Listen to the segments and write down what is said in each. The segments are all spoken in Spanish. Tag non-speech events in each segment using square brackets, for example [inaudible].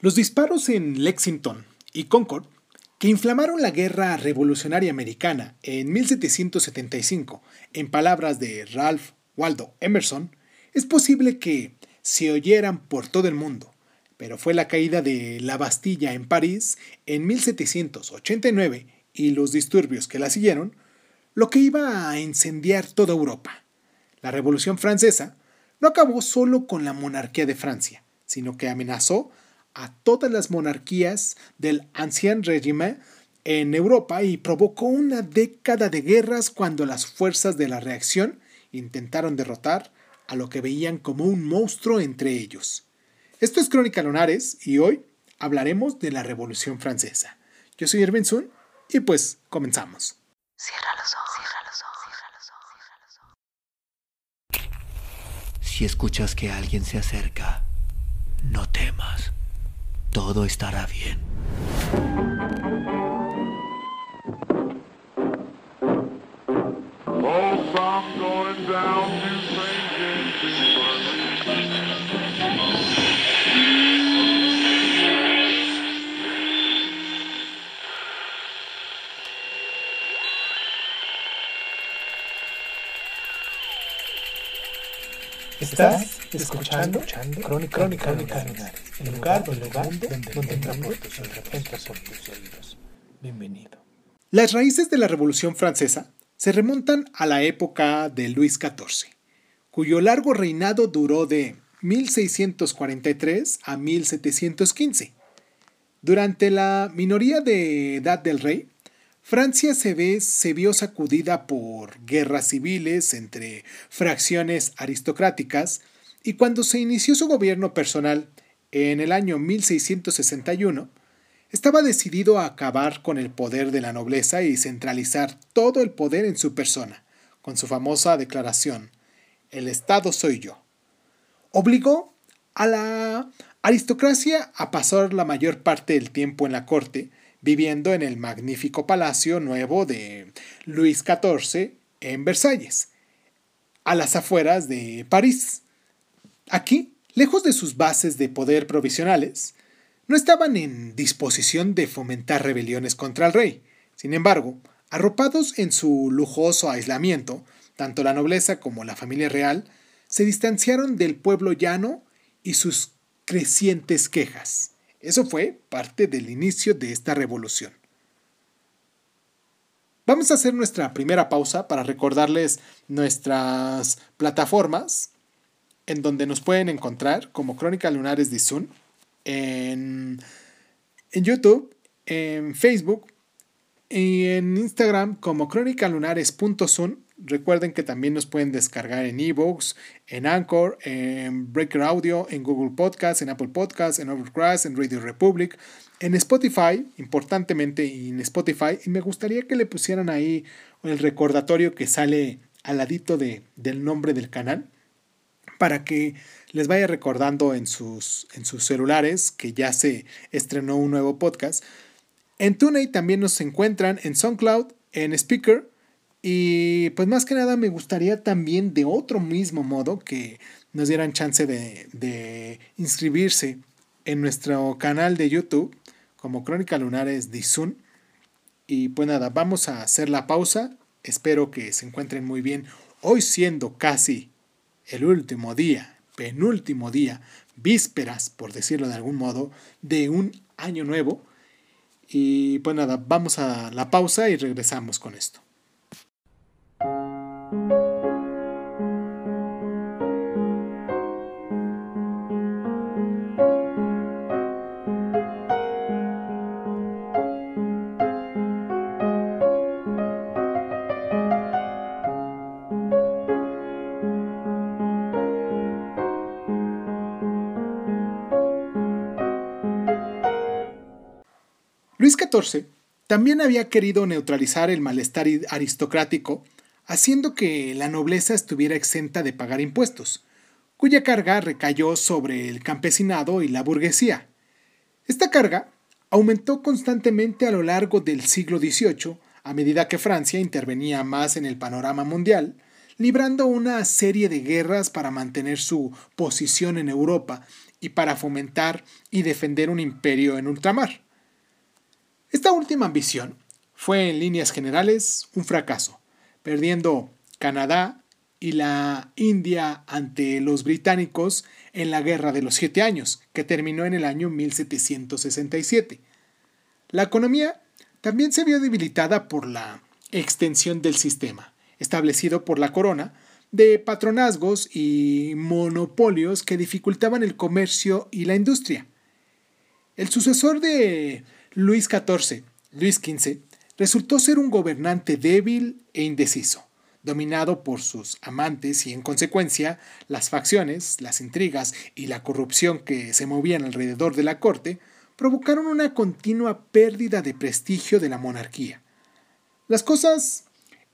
Los disparos en Lexington y Concord, que inflamaron la guerra revolucionaria americana en 1775, en palabras de Ralph Waldo Emerson, es posible que se oyeran por todo el mundo, pero fue la caída de la Bastilla en París en 1789 y los disturbios que la siguieron lo que iba a incendiar toda Europa. La Revolución Francesa no acabó solo con la monarquía de Francia, sino que amenazó a todas las monarquías del Ancien Régime en Europa y provocó una década de guerras cuando las fuerzas de la reacción intentaron derrotar a lo que veían como un monstruo entre ellos. Esto es Crónica Lunares y hoy hablaremos de la Revolución Francesa. Yo soy Erwin Sun y pues comenzamos. Cierra los ojos, cierra los ojos, cierra los ojos, cierra los ojos. Si escuchas que alguien se acerca, no temas todo estará bien. Estás escuchando, Crónica, Crónica, Crónica el lugar, el lugar donde, donde, donde tus oídos. Bienvenido. Las raíces de la Revolución Francesa se remontan a la época de Luis XIV, cuyo largo reinado duró de 1643 a 1715. Durante la minoría de edad del rey, Francia se, ve, se vio sacudida por guerras civiles entre fracciones aristocráticas y cuando se inició su gobierno personal en el año 1661, estaba decidido a acabar con el poder de la nobleza y centralizar todo el poder en su persona, con su famosa declaración, el Estado soy yo. Obligó a la aristocracia a pasar la mayor parte del tiempo en la corte, viviendo en el magnífico palacio nuevo de Luis XIV en Versalles, a las afueras de París. Aquí, lejos de sus bases de poder provisionales, no estaban en disposición de fomentar rebeliones contra el rey. Sin embargo, arropados en su lujoso aislamiento, tanto la nobleza como la familia real se distanciaron del pueblo llano y sus crecientes quejas. Eso fue parte del inicio de esta revolución. Vamos a hacer nuestra primera pausa para recordarles nuestras plataformas en donde nos pueden encontrar como Crónica Lunares de Zoom en, en YouTube, en Facebook y en Instagram como crónicalunares.zoom Recuerden que también nos pueden descargar en Evox, en Anchor, en Breaker Audio, en Google Podcast, en Apple Podcast, en Overcast, en Radio Republic, en Spotify, importantemente en Spotify. Y me gustaría que le pusieran ahí el recordatorio que sale al ladito de, del nombre del canal para que les vaya recordando en sus, en sus celulares que ya se estrenó un nuevo podcast. En TuneIn también nos encuentran en SoundCloud, en Speaker y pues más que nada me gustaría también de otro mismo modo que nos dieran chance de, inscribirse en nuestro canal de YouTube como Crónica Lunares de Zoom. Y pues nada, vamos a hacer la pausa. Espero que se encuentren muy bien. Hoy siendo casi el último día, penúltimo día, vísperas, por decirlo de algún modo, de un año nuevo. Y pues nada, vamos a la pausa y regresamos con esto. También había querido neutralizar el malestar aristocrático, haciendo que la nobleza estuviera exenta de pagar impuestos, cuya carga recayó sobre el campesinado y la burguesía. Esta carga aumentó constantemente a lo largo del siglo XVIII a medida que Francia intervenía más en el panorama mundial, librando una serie de guerras para mantener su posición en Europa y para fomentar y defender un imperio en ultramar. Esta última ambición fue en líneas generales un fracaso, perdiendo Canadá y la India ante los británicos en la Guerra de los Siete Años, que terminó en el año 1767. La economía también se vio debilitada por la extensión del sistema, establecido por la corona, de patronazgos y monopolios que dificultaban el comercio y la industria. El sucesor de Luis XIV, Luis XV, resultó ser un gobernante débil e indeciso, dominado por sus amantes y en consecuencia las facciones, las intrigas y la corrupción que se movían alrededor de la corte provocaron una continua pérdida de prestigio de la monarquía. Las cosas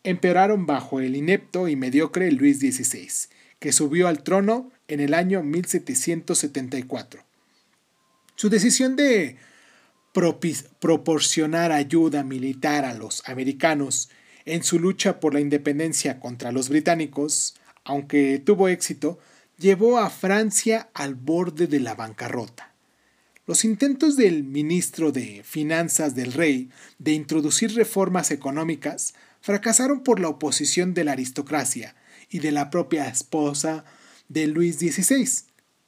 empeoraron bajo el inepto y mediocre Luis XVI, que subió al trono en el año 1774. Su decisión de proporcionar ayuda militar a los americanos en su lucha por la independencia contra los británicos, aunque tuvo éxito, llevó a Francia al borde de la bancarrota. Los intentos del ministro de Finanzas del rey de introducir reformas económicas fracasaron por la oposición de la aristocracia y de la propia esposa de Luis XVI,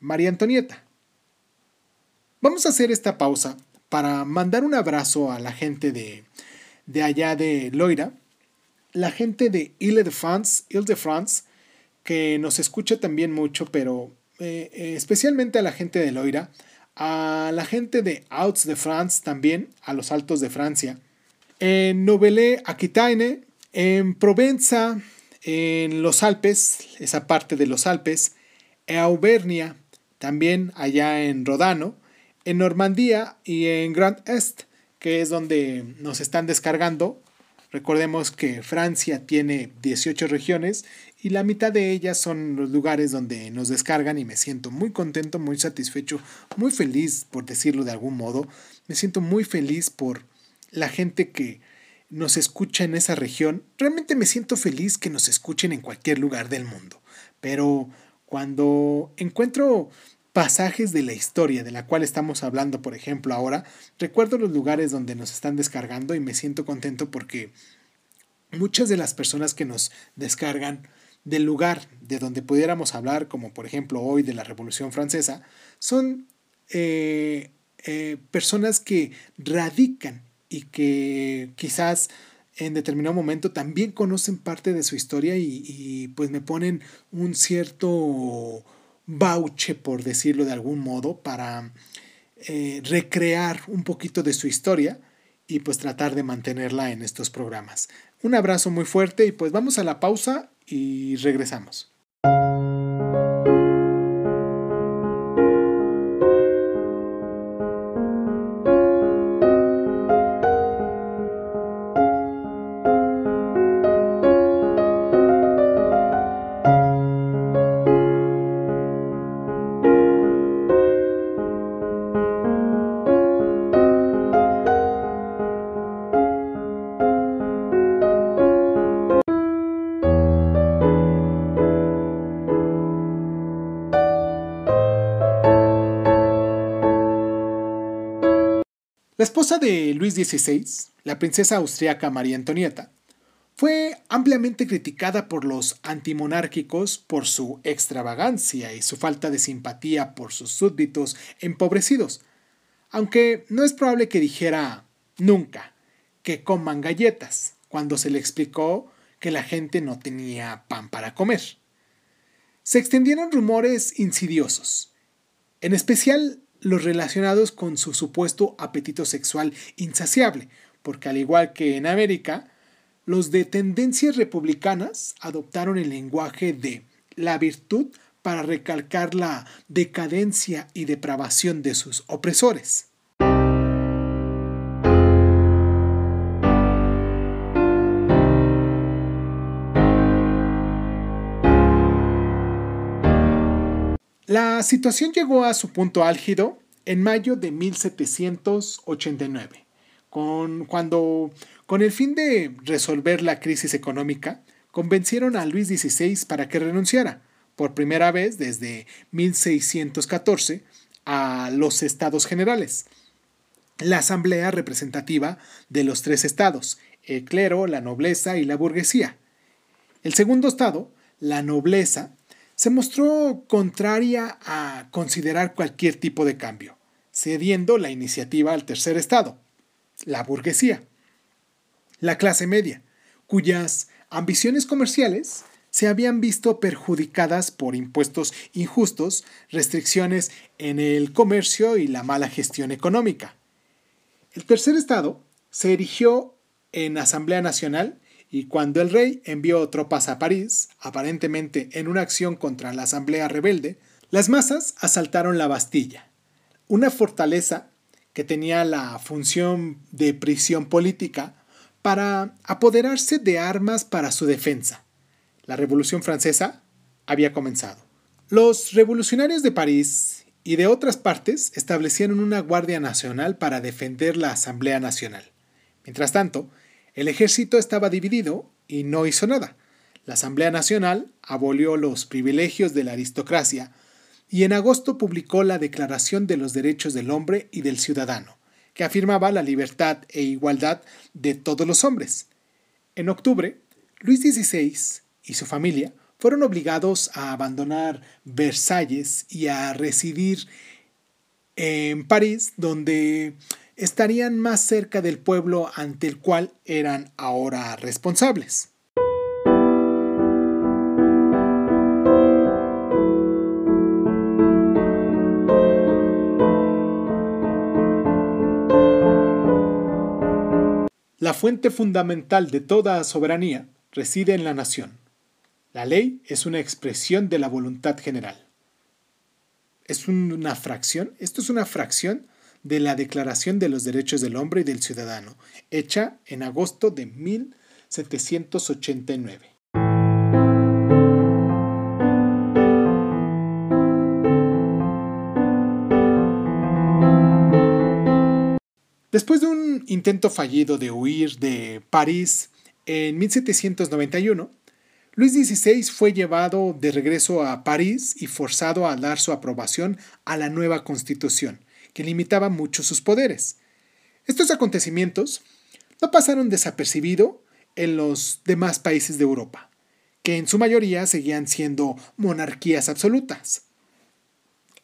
María Antonieta. Vamos a hacer esta pausa para mandar un abrazo a la gente de, de allá de Loira, la gente de Ile-de-France, Ile-de-France, que nos escucha también mucho, pero eh, eh, especialmente a la gente de Loira, a la gente de Outs de France también, a los Altos de Francia, en Novelé-Aquitaine, en Provenza, en los Alpes, esa parte de los Alpes, en Auvernia, también allá en Rodano, en Normandía y en Grand Est, que es donde nos están descargando. Recordemos que Francia tiene 18 regiones y la mitad de ellas son los lugares donde nos descargan y me siento muy contento, muy satisfecho, muy feliz, por decirlo de algún modo. Me siento muy feliz por la gente que nos escucha en esa región. Realmente me siento feliz que nos escuchen en cualquier lugar del mundo. Pero cuando encuentro pasajes de la historia de la cual estamos hablando, por ejemplo, ahora, recuerdo los lugares donde nos están descargando y me siento contento porque muchas de las personas que nos descargan del lugar de donde pudiéramos hablar, como por ejemplo hoy de la Revolución Francesa, son eh, eh, personas que radican y que quizás en determinado momento también conocen parte de su historia y, y pues me ponen un cierto bauche, por decirlo de algún modo, para eh, recrear un poquito de su historia y pues tratar de mantenerla en estos programas. Un abrazo muy fuerte y pues vamos a la pausa y regresamos. La esposa de Luis XVI, la princesa austriaca María Antonieta, fue ampliamente criticada por los antimonárquicos por su extravagancia y su falta de simpatía por sus súbditos empobrecidos, aunque no es probable que dijera nunca que coman galletas cuando se le explicó que la gente no tenía pan para comer. Se extendieron rumores insidiosos, en especial los relacionados con su supuesto apetito sexual insaciable, porque al igual que en América, los de tendencias republicanas adoptaron el lenguaje de la virtud para recalcar la decadencia y depravación de sus opresores. La situación llegó a su punto álgido en mayo de 1789, con, cuando, con el fin de resolver la crisis económica, convencieron a Luis XVI para que renunciara. Por primera vez desde 1614, a los estados generales, la asamblea representativa de los tres estados, el clero, la nobleza y la burguesía. El segundo estado, la nobleza, se mostró contraria a considerar cualquier tipo de cambio, cediendo la iniciativa al tercer estado, la burguesía. La clase media, cuyas ambiciones comerciales se habían visto perjudicadas por impuestos injustos, restricciones en el comercio y la mala gestión económica. El tercer estado se erigió en Asamblea Nacional y cuando el rey envió tropas a París, aparentemente en una acción contra la Asamblea rebelde, las masas asaltaron la Bastilla, una fortaleza que tenía la función de prisión política para apoderarse de armas para su defensa. La Revolución Francesa había comenzado. Los revolucionarios de París y de otras partes establecieron una Guardia Nacional para defender la Asamblea Nacional. Mientras tanto, el ejército estaba dividido y no hizo nada. La Asamblea Nacional abolió los privilegios de la aristocracia y en agosto publicó la Declaración de los Derechos del Hombre y del Ciudadano, que afirmaba la libertad e igualdad de todos los hombres. En octubre, Luis XVI y su familia fueron obligados a abandonar Versalles y a residir en París, donde estarían más cerca del pueblo ante el cual eran ahora responsables. La fuente fundamental de toda soberanía reside en la nación. La ley es una expresión de la voluntad general. Es una fracción, esto es una fracción de la Declaración de los Derechos del Hombre y del Ciudadano, hecha en agosto de 1789. Después de un intento fallido de huir de París en 1791, Luis XVI fue llevado de regreso a París y forzado a dar su aprobación a la nueva constitución, que limitaba mucho sus poderes. Estos acontecimientos no pasaron desapercibido en los demás países de Europa, que en su mayoría seguían siendo monarquías absolutas.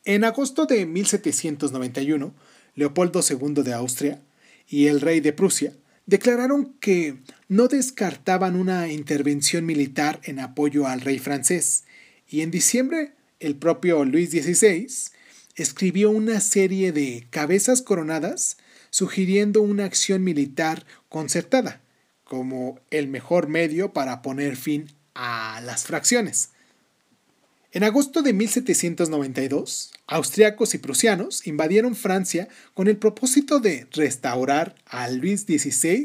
En agosto de 1791, Leopoldo II de Austria y el rey de Prusia declararon que no descartaban una intervención militar en apoyo al rey francés, y en diciembre el propio Luis XVI escribió una serie de cabezas coronadas sugiriendo una acción militar concertada como el mejor medio para poner fin a las fracciones. En agosto de 1792, austriacos y prusianos invadieron Francia con el propósito de restaurar a Luis XVI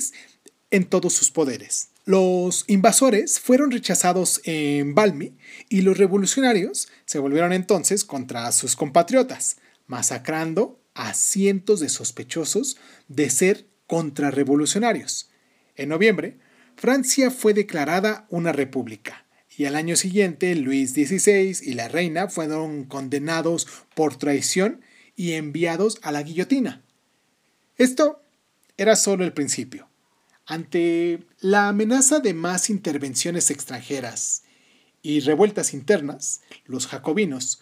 en todos sus poderes. Los invasores fueron rechazados en Valmy y los revolucionarios se volvieron entonces contra sus compatriotas, masacrando a cientos de sospechosos de ser contrarrevolucionarios. En noviembre, Francia fue declarada una república y al año siguiente Luis XVI y la reina fueron condenados por traición y enviados a la guillotina. Esto era solo el principio. Ante la amenaza de más intervenciones extranjeras y revueltas internas, los jacobinos,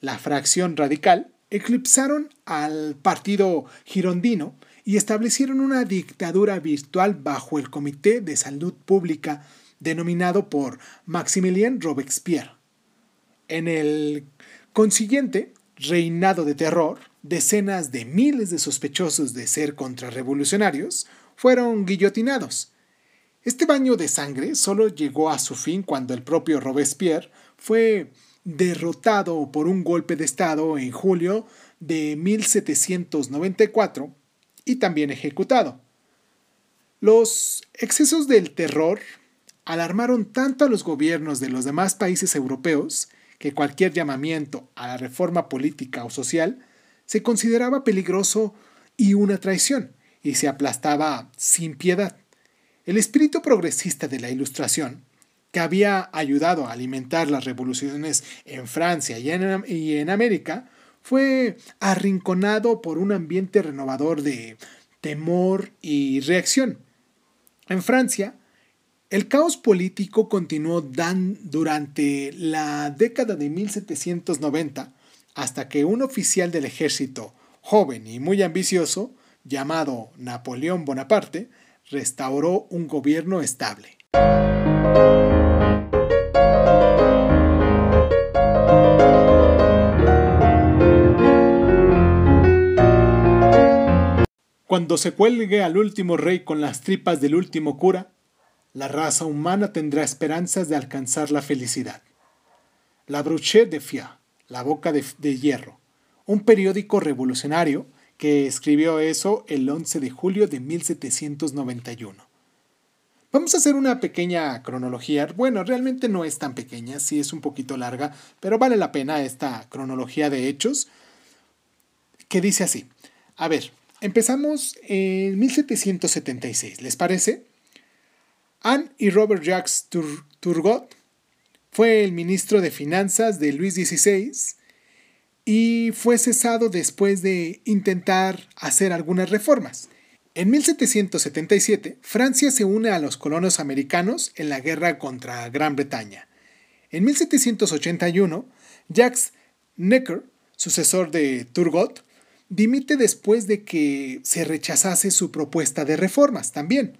la fracción radical, eclipsaron al partido girondino y establecieron una dictadura virtual bajo el Comité de Salud Pública denominado por Maximilien Robespierre. En el consiguiente reinado de terror, decenas de miles de sospechosos de ser contrarrevolucionarios fueron guillotinados. Este baño de sangre solo llegó a su fin cuando el propio Robespierre fue derrotado por un golpe de Estado en julio de 1794 y también ejecutado. Los excesos del terror alarmaron tanto a los gobiernos de los demás países europeos que cualquier llamamiento a la reforma política o social se consideraba peligroso y una traición, y se aplastaba sin piedad. El espíritu progresista de la Ilustración, que había ayudado a alimentar las revoluciones en Francia y en, América, fue arrinconado por un ambiente renovador de temor y reacción. En Francia, el caos político continuó durante la década de 1790 hasta que un oficial del ejército, joven y muy ambicioso, llamado Napoleón Bonaparte, restauró un gobierno estable. Cuando se cuelgue al último rey con las tripas del último cura, la raza humana tendrá esperanzas de alcanzar la felicidad. La Bruche de Fia, La Boca de, de Hierro, un periódico revolucionario que escribió eso el 11 de julio de 1791. Vamos a hacer una pequeña cronología. Bueno, realmente no es tan pequeña, sí es un poquito larga, pero vale la pena esta cronología de hechos que dice así. A ver, empezamos en 1776, ¿les parece? Anne y Robert Jacques Turgot fue el ministro de Finanzas de Luis XVI y fue cesado después de intentar hacer algunas reformas. En 1777, Francia se une a los colonos americanos en la guerra contra Gran Bretaña. En 1781, Jacques Necker, sucesor de Turgot, dimite después de que se rechazase su propuesta de reformas también.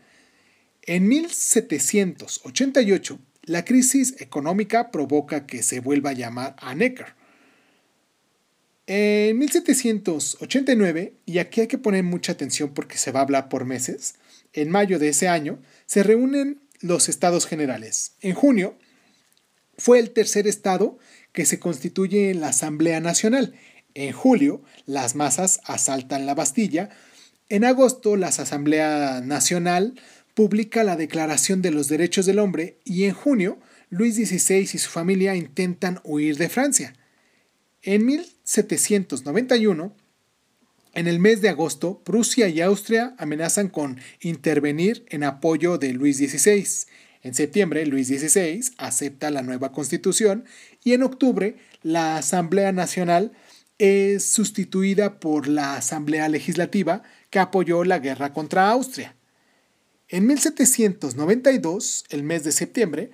En 1788, la crisis económica provoca que se vuelva a llamar a Necker. En 1789, y aquí hay que poner mucha atención porque se va a hablar por meses, en mayo de ese año, se reúnen los estados generales. En junio, fue el tercer estado que se constituye en la Asamblea Nacional. En julio, las masas asaltan la Bastilla. En agosto, la Asamblea Nacional publica la Declaración de los Derechos del Hombre y en junio Luis XVI y su familia intentan huir de Francia. En 1791, en el mes de agosto, Prusia y Austria amenazan con intervenir en apoyo de Luis XVI. En septiembre, Luis XVI acepta la nueva constitución y en octubre, la Asamblea Nacional es sustituida por la Asamblea Legislativa que apoyó la guerra contra Austria. En 1792, el mes de septiembre,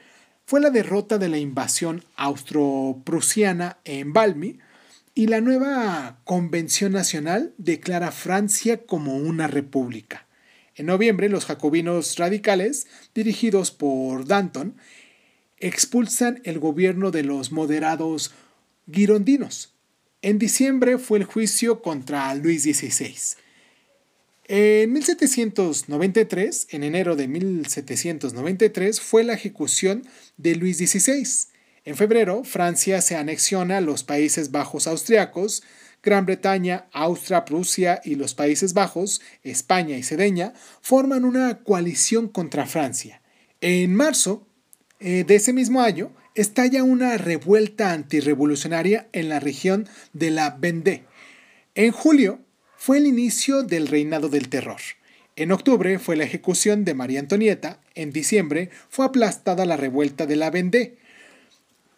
fue la derrota de la invasión austro-prusiana en Valmy y la nueva Convención Nacional declara Francia como una república. En noviembre, los jacobinos radicales, dirigidos por Danton, expulsan el gobierno de los moderados girondinos. En diciembre fue el juicio contra Luis XVI. En 1793, en enero de 1793, fue la ejecución de Luis XVI. En febrero, Francia se anexiona a los Países Bajos austriacos, Gran Bretaña, Austria, Prusia y los Países Bajos, España y Cerdeña forman una coalición contra Francia. En marzo eh, de ese mismo año, estalla una revuelta antirrevolucionaria en la región de la Vendée. En julio, fue el inicio del reinado del terror. En octubre fue la ejecución de María Antonieta, en diciembre fue aplastada la revuelta de la Vendée.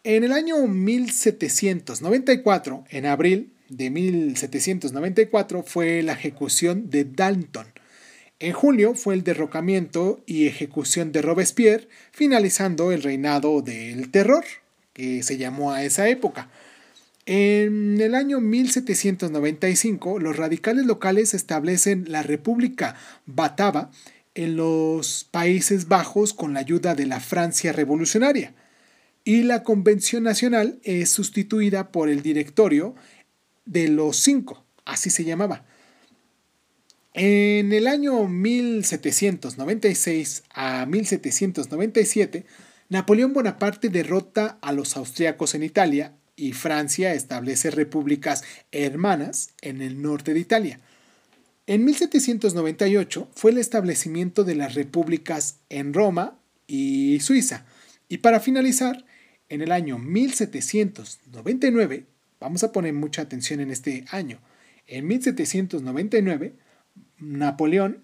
En el año 1794, en abril de 1794, fue la ejecución de Dalton. En julio fue el derrocamiento y ejecución de Robespierre, finalizando el reinado del terror, que se llamó a esa época. En el año 1795, los radicales locales establecen la República Batava en los Países Bajos con la ayuda de la Francia revolucionaria. Y la Convención Nacional es sustituida por el Directorio de los Cinco, así se llamaba. En el año 1796 a 1797, Napoleón Bonaparte derrota a los austriacos en Italia y Francia establece repúblicas hermanas en el norte de Italia. En 1798 fue el establecimiento de las repúblicas en Roma y Suiza. Y para finalizar, en el año 1799, vamos a poner mucha atención en este año, en 1799, Napoleón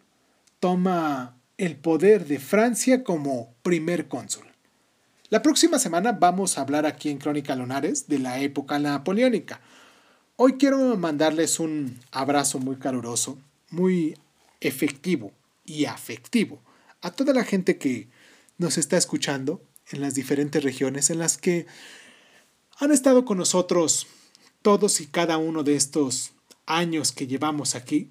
toma el poder de Francia como primer cónsul. La próxima semana vamos a hablar aquí en Crónica Lunares de la época napoleónica. Hoy quiero mandarles un abrazo muy caluroso, muy efectivo y afectivo a toda la gente que nos está escuchando en las diferentes regiones en las que han estado con nosotros todos y cada uno de estos años que llevamos aquí.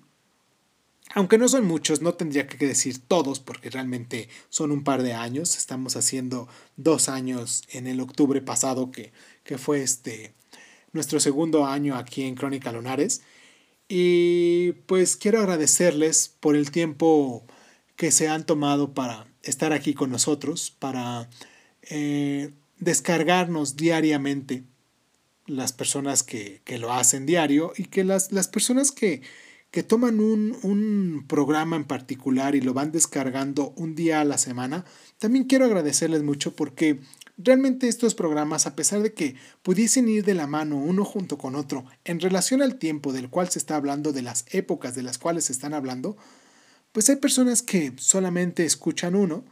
Aunque no son muchos, no tendría que decir todos, porque realmente son un par de años. Estamos haciendo dos años en el octubre pasado, que, que fue este nuestro segundo año aquí en Crónica Lunares. Y pues quiero agradecerles por el tiempo que se han tomado para estar aquí con nosotros, para eh, descargarnos diariamente las personas que, lo hacen diario y que las, las personas que, que toman un, un, programa en particular y lo van descargando un día a la semana, también quiero agradecerles mucho porque realmente estos programas, a pesar de que pudiesen ir de la mano uno junto con otro en relación al tiempo del cual se está hablando, de las épocas de las cuales se están hablando, pues hay personas que solamente escuchan uno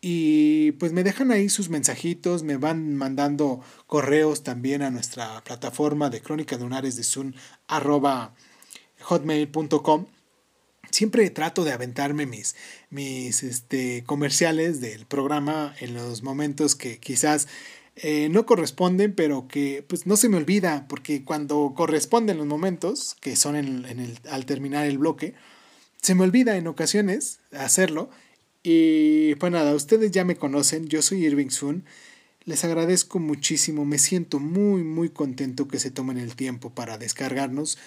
y pues me dejan ahí sus mensajitos, me van mandando correos también a nuestra plataforma de Crónicas Lunares de Zoom, arroba hotmail.com. Siempre trato de aventarme mis, mis este, comerciales del programa en los momentos que quizás eh, no corresponden, pero que pues no se me olvida, porque cuando corresponden los momentos, que son en, el, al terminar el bloque, se me olvida en ocasiones hacerlo y pues nada, ustedes ya me conocen, yo soy Irving Sun. Les agradezco muchísimo, me siento muy muy contento que se tomen el tiempo para descargarnos,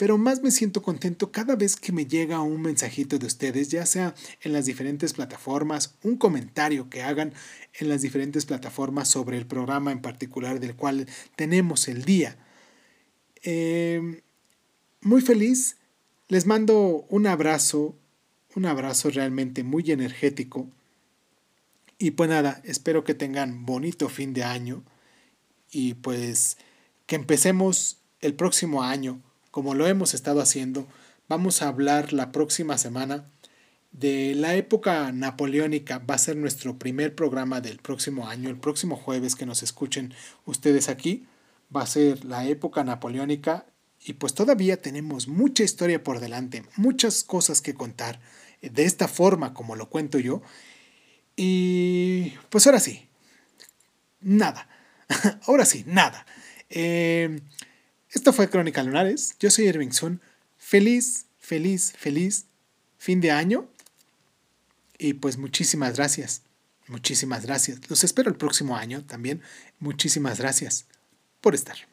pero más me siento contento cada vez que me llega un mensajito de ustedes, ya sea en las diferentes plataformas, un comentario que hagan en las diferentes plataformas sobre el programa en particular del cual tenemos el día. Em, muy feliz, les mando un abrazo un abrazo realmente muy energético. Y pues nada, espero que tengan bonito fin de año y pues que empecemos el próximo año como lo hemos estado haciendo. Vamos a hablar la próxima semana de la época napoleónica. Va a ser nuestro primer programa del próximo año, el próximo jueves que nos escuchen ustedes aquí. Va a ser la época napoleónica y pues todavía tenemos mucha historia por delante, muchas cosas que contar de esta forma como lo cuento yo. Y pues ahora sí, nada. [laughs] ahora sí, nada. Eh, esto fue Crónica Lunares. Yo soy Irving Sun. Feliz, feliz, feliz fin de año. Y pues muchísimas gracias. Muchísimas gracias. Los espero el próximo año también. Muchísimas gracias por estar.